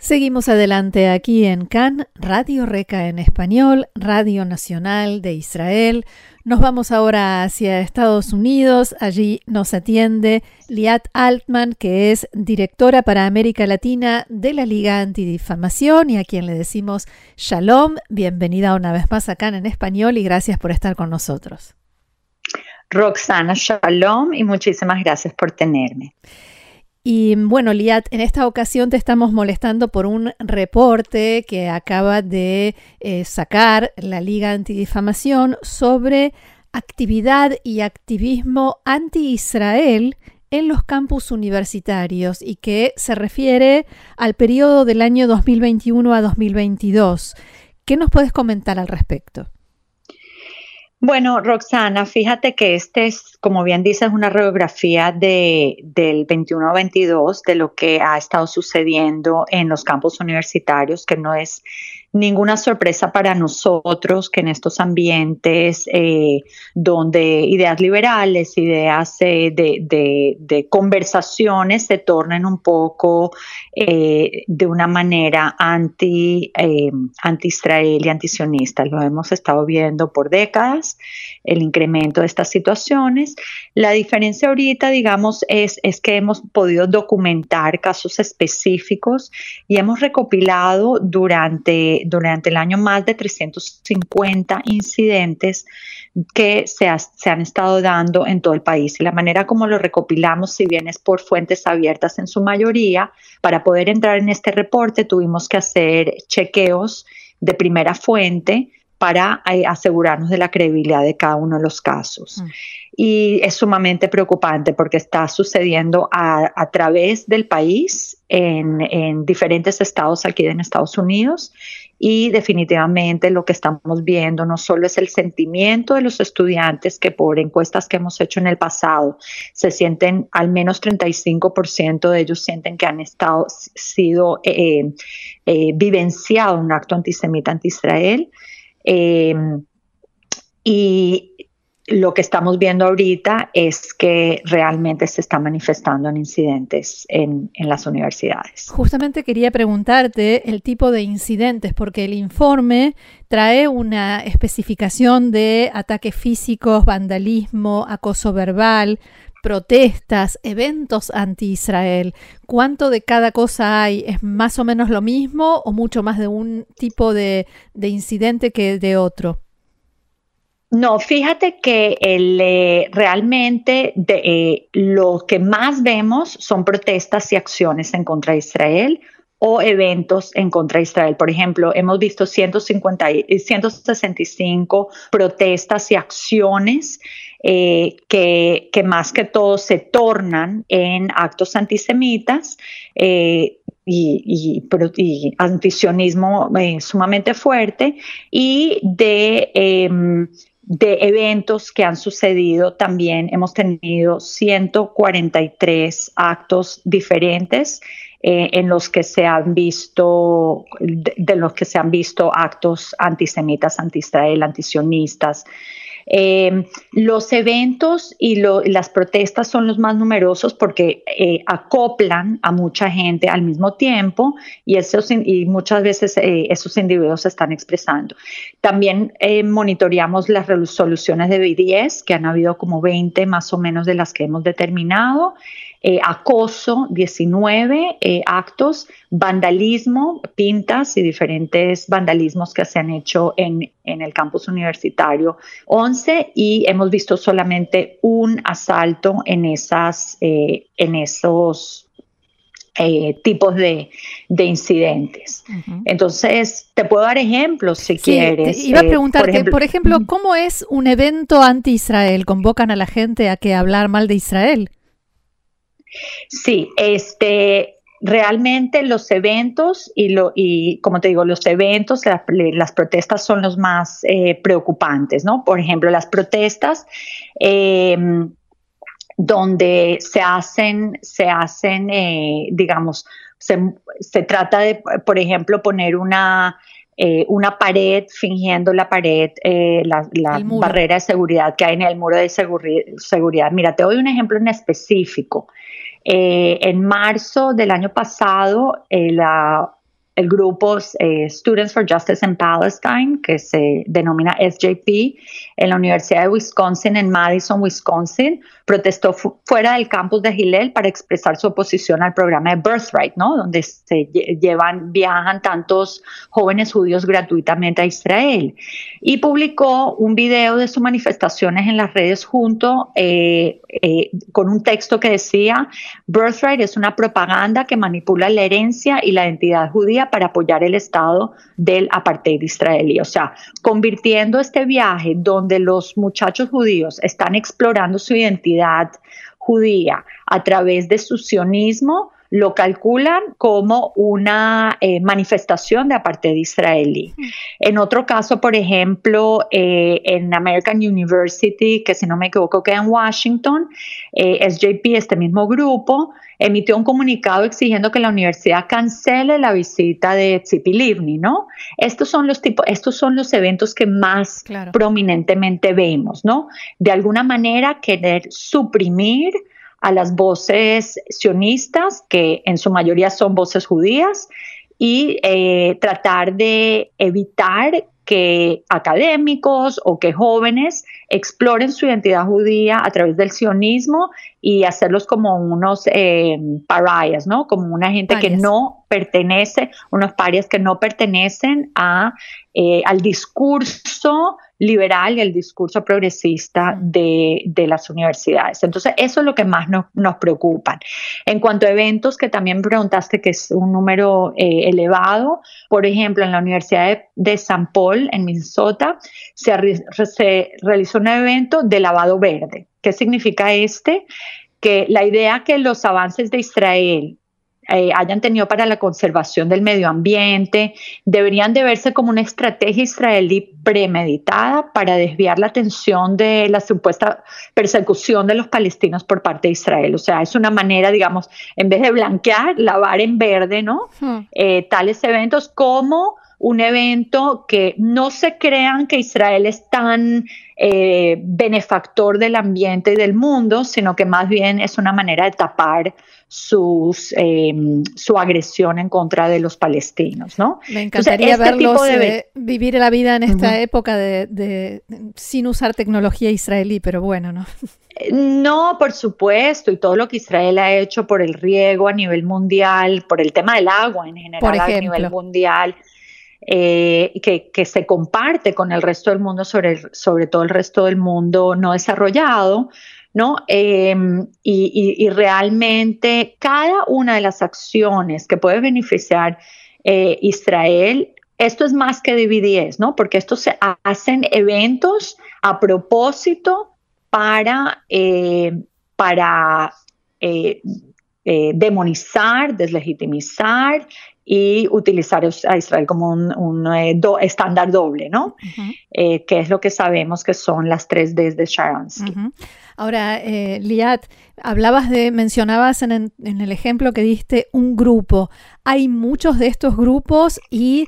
Seguimos adelante aquí en CAN, Radio Reca en español, Radio Nacional de Israel. Nos vamos ahora hacia Estados Unidos. Allí nos atiende Liat Altman, que es directora para América Latina de la Liga Antidifamación y a quien le decimos Shalom. Bienvenida una vez más acá en español y gracias por estar con nosotros. Roxana, shalom y muchísimas gracias por tenerme. Y bueno, Liat, en esta ocasión te estamos molestando por un reporte que acaba de eh, sacar la Liga Antidifamación sobre actividad y activismo anti-Israel en los campus universitarios y que se refiere al periodo del año 2021 a 2022. ¿Qué nos puedes comentar al respecto? Bueno, Roxana, fíjate que este es, como bien dices, una radiografía de, del 21-22 de lo que ha estado sucediendo en los campos universitarios, que no es ninguna sorpresa para nosotros que en estos ambientes eh, donde ideas liberales, ideas eh, de, conversaciones se tornen un poco eh, de una manera anti, anti-israel y antisionista. Lo hemos estado viendo por décadas, el incremento de estas situaciones. La diferencia ahorita, digamos, es, es que hemos podido documentar casos específicos y hemos recopilado durante durante el año más de 350 incidentes que se, han estado dando en todo el país. Y la manera como lo recopilamos, si bien es por fuentes abiertas en su mayoría, para poder entrar en este reporte tuvimos que hacer chequeos de primera fuente para eh, asegurarnos de la credibilidad de cada uno de los casos. Mm. Y es sumamente preocupante porque está sucediendo a, través del país, en, en, diferentes estados aquí en Estados Unidos, y definitivamente lo que estamos viendo no solo es el sentimiento de los estudiantes que por encuestas que hemos hecho en el pasado se sienten al menos 35% de ellos sienten que han estado sido eh, eh, vivenciado un acto antisemita anti-Israel. Eh, y lo que estamos viendo ahorita es que realmente se está manifestando en incidentes en, las universidades. Justamente quería preguntarte el tipo de incidentes, porque el informe trae una especificación de ataques físicos, vandalismo, acoso verbal, protestas, eventos anti-Israel. ¿Cuánto de cada cosa hay? ¿Es más o menos lo mismo o mucho más de un tipo de incidente que de otro? No, fíjate que el, eh, realmente de, eh, lo que más vemos son protestas y acciones en contra de Israel o eventos en contra de Israel. Por ejemplo, hemos visto 150, 165 protestas y acciones eh, que, más que todo se tornan en actos antisemitas. y, y, antisionismo sumamente fuerte y de em, de eventos que han sucedido también hemos tenido 143 actos diferentes eh, en los que se han visto de, los que se han visto actos antisemitas, anti-Israel, antisionistas, eh, los eventos y las protestas son los más numerosos porque eh, acoplan a mucha gente al mismo tiempo y, y muchas veces eh, esos individuos se están expresando. También monitoreamos las resoluciones de BDS, que han habido como 20 más o menos de las que hemos determinado. Eh, acoso, 19 eh, actos, vandalismo, pintas y diferentes vandalismos que se han hecho en, el campus universitario, 11 y hemos visto solamente un asalto en, esas, eh, en esos tipos de, incidentes. Entonces, te puedo dar ejemplos si quieres. iba a preguntarte, por ejemplo, ¿cómo es un evento anti-Israel? ¿Convocan a la gente a que hablar mal de Israel? Sí, este, realmente los eventos y, lo, y como te digo, los eventos, las protestas son los más eh, preocupantes, ¿no? Por ejemplo, las protestas em, donde se hacen, se hacen, eh, digamos, se, se, trata de, por ejemplo, poner una eh, una pared fingiendo la pared, eh, la, barrera de seguridad que hay en el muro de seguridad. Mira, te doy un ejemplo en específico. en marzo del año pasado, la el grupo eh, Students for Justice in Palestine, que se denomina SJP, en la Universidad de Wisconsin, en Madison, Wisconsin, protestó fuera del campus de Hillel para expresar su oposición al programa de Birthright, ¿no? donde se llevan, viajan tantos jóvenes judíos gratuitamente a Israel. Y publicó un video de sus manifestaciones en las redes junto eh, eh, con un texto que decía, Birthright es una propaganda que manipula la herencia y la identidad judía para apoyar el Estado del apartheid israelí. O sea, convirtiendo este viaje donde los muchachos judíos están explorando su identidad judía a través de su sionismo, lo calculan como una eh, manifestación de apartheid israelí. En otro caso, por ejemplo, eh, en American University, que si no me equivoco queda en Washington, eh, SJP, este mismo grupo, emitió un comunicado exigiendo que la universidad cancele la visita de Tzipi Livni, ¿no? Estos son los tipos, estos son los eventos que más prominentemente vemos, ¿no? De alguna manera querer suprimir a las voces sionistas, que en su mayoría son voces judías, y eh, tratar de evitar que académicos o que jóvenes exploren su identidad judía a través del sionismo y hacerlos como unos eh, parias, ¿no? Como una gente que no pertenece, unos parias que no pertenecen a, eh, al discurso liberal y el discurso progresista de, las universidades. Entonces, eso es lo que más nos, nos preocupa. En cuanto a eventos, que también preguntaste que es un número eh, elevado, por ejemplo, en la Universidad de, San Paul, en Minnesota, se, se realizó un evento de lavado verde. ¿Qué significa este? Que la idea que los avances de Israel eh, hayan tenido para la conservación del medio ambiente, deberían de verse como una estrategia israelí premeditada para desviar la atención de la supuesta persecución de los palestinos por parte de Israel. O sea, es una manera, digamos, en vez de blanquear, lavar en verde, ¿no? Hmm. Eh, tales eventos como un evento que no se crean que Israel es tan eh, benefactor del ambiente y del mundo, sino que más bien es una manera de tapar sus, eh, su agresión en contra de los palestinos, ¿no? Me encantaría este verlos eh, vivir la vida en esta época de, sin usar tecnología israelí, pero bueno, ¿no? No, por supuesto, y todo lo que Israel ha hecho por el riego a nivel mundial, por el tema del agua en general a nivel mundial, eh, que, se comparte con el resto del mundo, sobre, sobre todo el resto del mundo no desarrollado, ¿no? Em, y, realmente cada una de las acciones que puede beneficiar eh, Israel, esto es más que dividir, ¿no? Porque estos se hacen eventos a propósito para, eh, demonizar, deslegitimizar y utilizar a Israel como un, eh, estándar doble, ¿no? Eh, que es lo que sabemos que son las tres Ds de Sharansky. Ahora, eh, Liat, hablabas de, mencionabas en, el ejemplo que diste un grupo. ¿Hay muchos de estos grupos y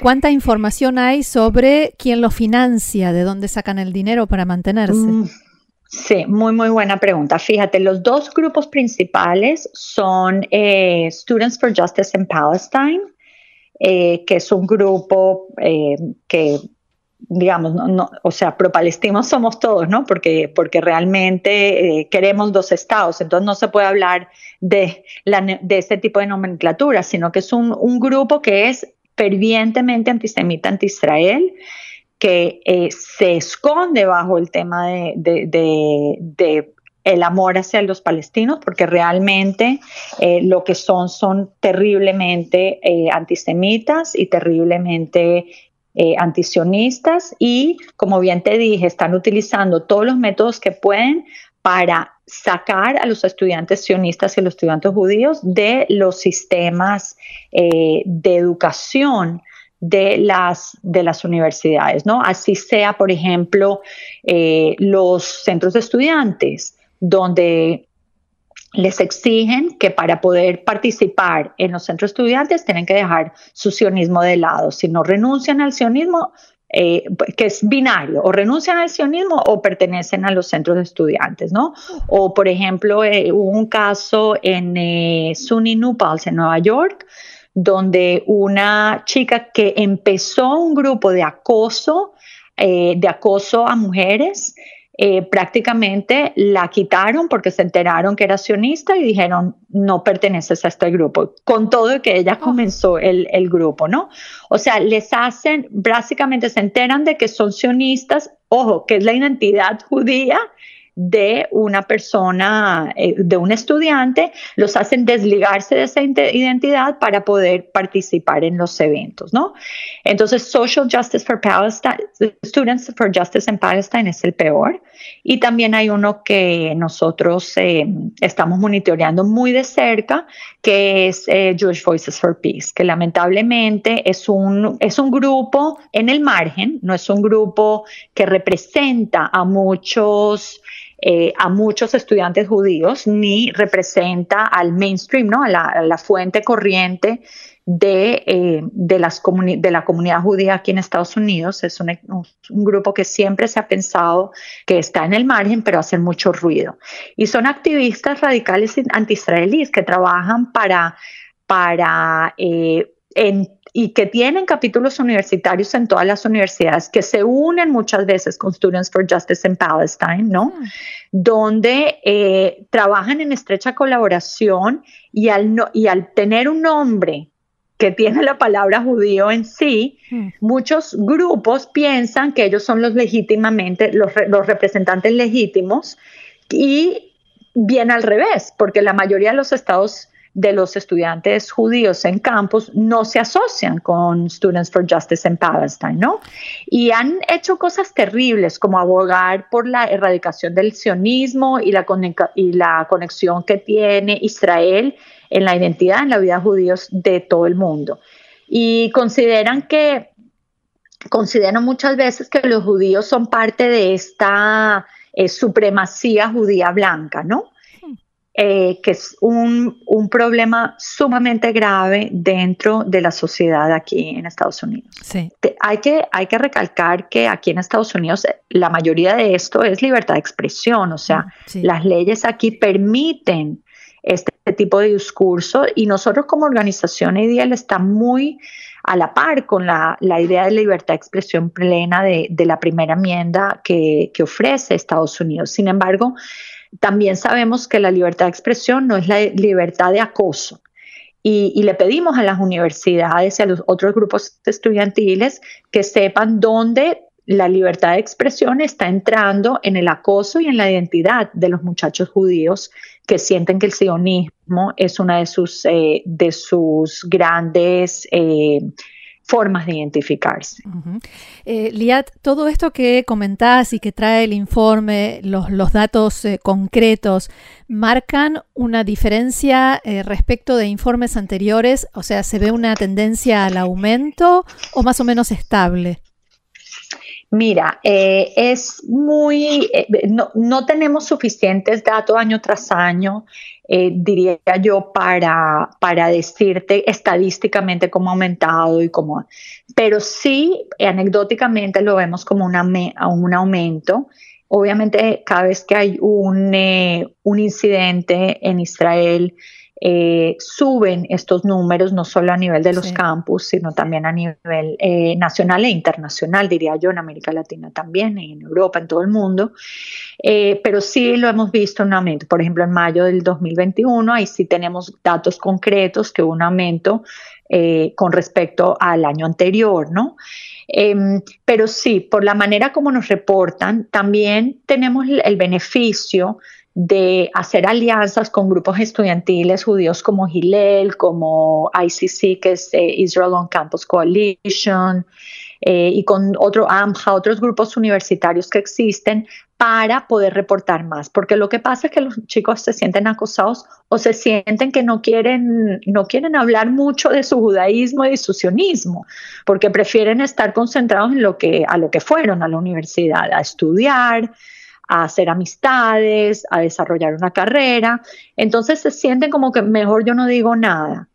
cuánta información hay sobre quién lo financia, de dónde sacan el dinero para mantenerse? Mm, Sí, muy, muy buena pregunta. Fíjate, los dos grupos principales son eh, Students for Justice in Palestine, eh, que es un grupo eh, que, digamos, no, o sea, pro-palestinos somos todos, ¿no? Porque, porque realmente queremos dos estados, entonces no se puede hablar de, la, de ese tipo de nomenclatura, sino que es un, un grupo que es fervientemente antisemita anti-Israel que eh, se esconde bajo el tema de, el amor hacia los palestinos, porque realmente eh, lo que son son terriblemente eh, antisemitas y terriblemente antisionistas. Y, como bien te dije, están utilizando todos los métodos que pueden para sacar a los estudiantes sionistas y los estudiantes judíos de los sistemas de educación de las, de las universidades, ¿no? Así sea, por ejemplo, eh, los centros de estudiantes, donde les exigen que para poder participar en los centros estudiantes tienen que dejar su sionismo de lado. Si no renuncian al sionismo, eh, que es binario, o renuncian al sionismo o pertenecen a los centros de estudiantes, ¿no? O, por ejemplo, eh, hubo un caso en SUNY New Paltz, en Nueva York, donde una chica que empezó un grupo de acoso, de acoso a mujeres, eh, prácticamente la quitaron porque se enteraron que era sionista y dijeron, no perteneces a este grupo, con todo que ella oh. comenzó el, el, grupo, ¿no? O sea, les hacen, básicamente se enteran de que son sionistas, ojo, que es la identidad judía, de una persona, eh, de un estudiante, los hacen desligarse de esa identidad para poder participar en los eventos, ¿no? Entonces, Social Justice for Palestine, Students for Justice in Palestine es el peor. Y también hay uno que nosotros eh, estamos monitoreando muy de cerca, que es eh, Jewish Voices for Peace, que lamentablemente es un, es un grupo en el margen, no es un grupo que representa a muchos eh, a muchos estudiantes judíos ni representa al mainstream, ¿no? a, la, fuente corriente de, eh, de, las de, la comunidad judía aquí en Estados Unidos. Es un, un, grupo que siempre se ha pensado que está en el margen, pero hace mucho ruido. Y son activistas radicales anti-israelíes que trabajan para, para eh, y que tienen capítulos universitarios en todas las universidades, que se unen muchas veces con Students for Justice in Palestine, ¿no? Ah. Donde eh, trabajan en estrecha colaboración y al, y al tener un nombre que tiene la palabra judío en sí, hmm. muchos grupos piensan que ellos son los legítimamente, los, los representantes legítimos y bien al revés, porque la mayoría de los estados de los estudiantes judíos en campus no se asocian con Students for Justice in Palestine, ¿no? Y han hecho cosas terribles como abogar por la erradicación del sionismo y la, conexión que tiene Israel en la identidad, en la vida de judíos de todo el mundo. Y consideran que, consideran muchas veces que los judíos son parte de esta eh, supremacía judía blanca, ¿no? Eh, que es un, un, problema sumamente grave dentro de la sociedad aquí en Estados Unidos. Sí. hay, que, hay que recalcar que aquí en Estados Unidos eh, la mayoría de esto es libertad de expresión, o sea, las leyes aquí permiten este tipo de discurso y nosotros como organización ideal está muy a la par con la, la, idea de libertad de expresión plena de, de la primera enmienda que, que ofrece Estados Unidos. Sin embargo, también sabemos que la libertad de expresión no es la libertad de acoso. Y, le pedimos a las universidades y a los otros grupos estudiantiles que sepan dónde la libertad de expresión está entrando en el acoso y en la identidad de los muchachos judíos que sienten que el sionismo es una de sus, eh, de sus grandes eh, formas de identificarse. Eh, Liat, todo esto que comentás y que trae el informe, los, datos eh, concretos, ¿marcan una diferencia eh, respecto de informes anteriores? O sea, ¿se ve una tendencia al aumento o más o menos estable? Mira, es muy, no, no, tenemos suficientes datos año tras año eh, diría yo, para, para decirte estadísticamente cómo ha aumentado y cómo... Pero sí, anecdóticamente lo vemos como una, un aumento. Obviamente, cada vez que hay un, eh, un incidente en Israel, eh, suben estos números no solo a nivel de los campus, sino también a nivel eh, nacional e internacional, diría yo, en América Latina también, en Europa, en todo el mundo. Eh, pero sí lo hemos visto en un aumento. Por ejemplo, en mayo del 2021, ahí sí tenemos datos concretos que hubo un aumento con respecto al año anterior, ¿no? Em, pero sí, por la manera como nos reportan, también tenemos el beneficio de hacer alianzas con grupos estudiantiles judíos como Hillel, como ICC, que es eh, Israel on Campus Coalition, eh, y con otro AMJA, otros grupos universitarios que existen para poder reportar más, porque lo que pasa es que los chicos se sienten acosados o se sienten que no quieren, no quieren hablar mucho de su judaísmo y su sionismo, porque prefieren estar concentrados en lo que, a lo que fueron a la universidad, a estudiar, a hacer amistades, a desarrollar una carrera. Entonces se sienten como que mejor yo no digo nada.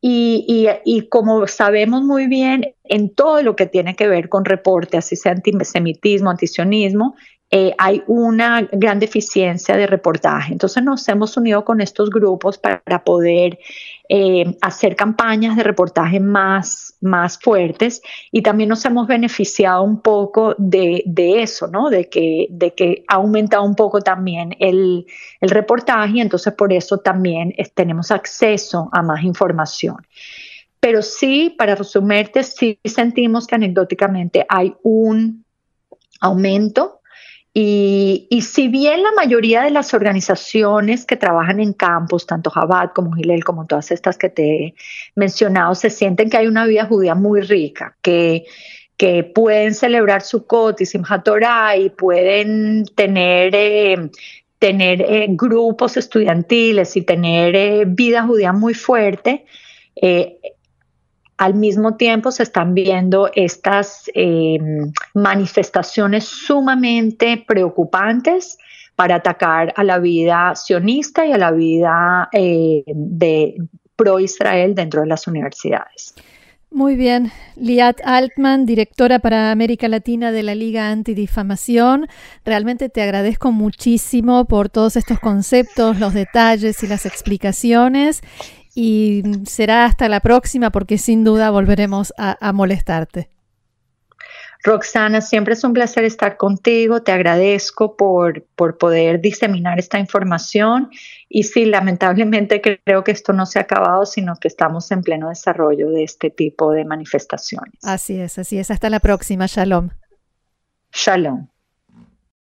Y, y, como sabemos muy bien, en todo lo que tiene que ver con reporte, así sea antisemitismo, antisionismo, eh, hay una gran deficiencia de reportaje. Entonces nos hemos unido con estos grupos para poder eh, hacer campañas de reportaje más, más fuertes y también nos hemos beneficiado un poco de, eso, ¿no? De que, de que ha aumentado un poco también el, el reportaje y entonces por eso también tenemos acceso a más información. Pero sí, para resumirte, sí sentimos que anecdóticamente hay un aumento y, si bien la mayoría de las organizaciones que trabajan en campos, tanto Jabat como Gilel, como todas estas que te he mencionado, se sienten que hay una vida judía muy rica, que, que pueden celebrar Sukkot y Simchat Torah y pueden tener, eh, tener eh, grupos estudiantiles y tener eh, vida judía muy fuerte, al mismo tiempo se están viendo estas em, manifestaciones sumamente preocupantes para atacar a la vida sionista y a la vida eh, de pro-Israel dentro de las universidades. Muy bien. Liat Altman, directora para América Latina de la Liga Antidifamación. Realmente te agradezco muchísimo por todos estos conceptos, los detalles y las explicaciones y será hasta la próxima porque sin duda volveremos a, molestarte. Roxana, siempre es un placer estar contigo. Te agradezco por, por poder diseminar esta información. Y sí, lamentablemente creo que esto no se ha acabado, sino que estamos en pleno desarrollo de este tipo de manifestaciones. Así es, así es. Hasta la próxima. Shalom. Shalom.